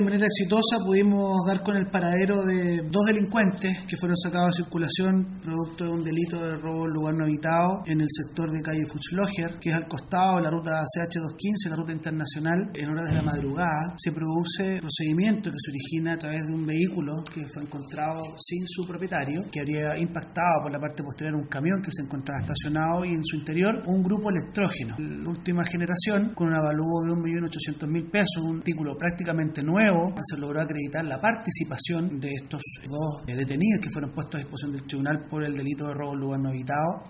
De manera exitosa pudimos dar con el paradero de dos delincuentes que fueron sacados de circulación producto de un delito de robo en lugar no habitado en el sector de calle Fuchsloger, que es al costado de la ruta CH215, la ruta internacional, en horas de la madrugada. Se produce procedimiento que se origina a través de un vehículo que fue encontrado sin su propietario, que habría impactado por la parte posterior un camión que se encontraba estacionado y en su interior un grupo electrógeno. La última generación, con un avalúo de 1.800.000 pesos, un artículo prácticamente nuevo se logró acreditar la participación de estos dos detenidos que fueron puestos a disposición del tribunal por el delito de robo en lugar no habitado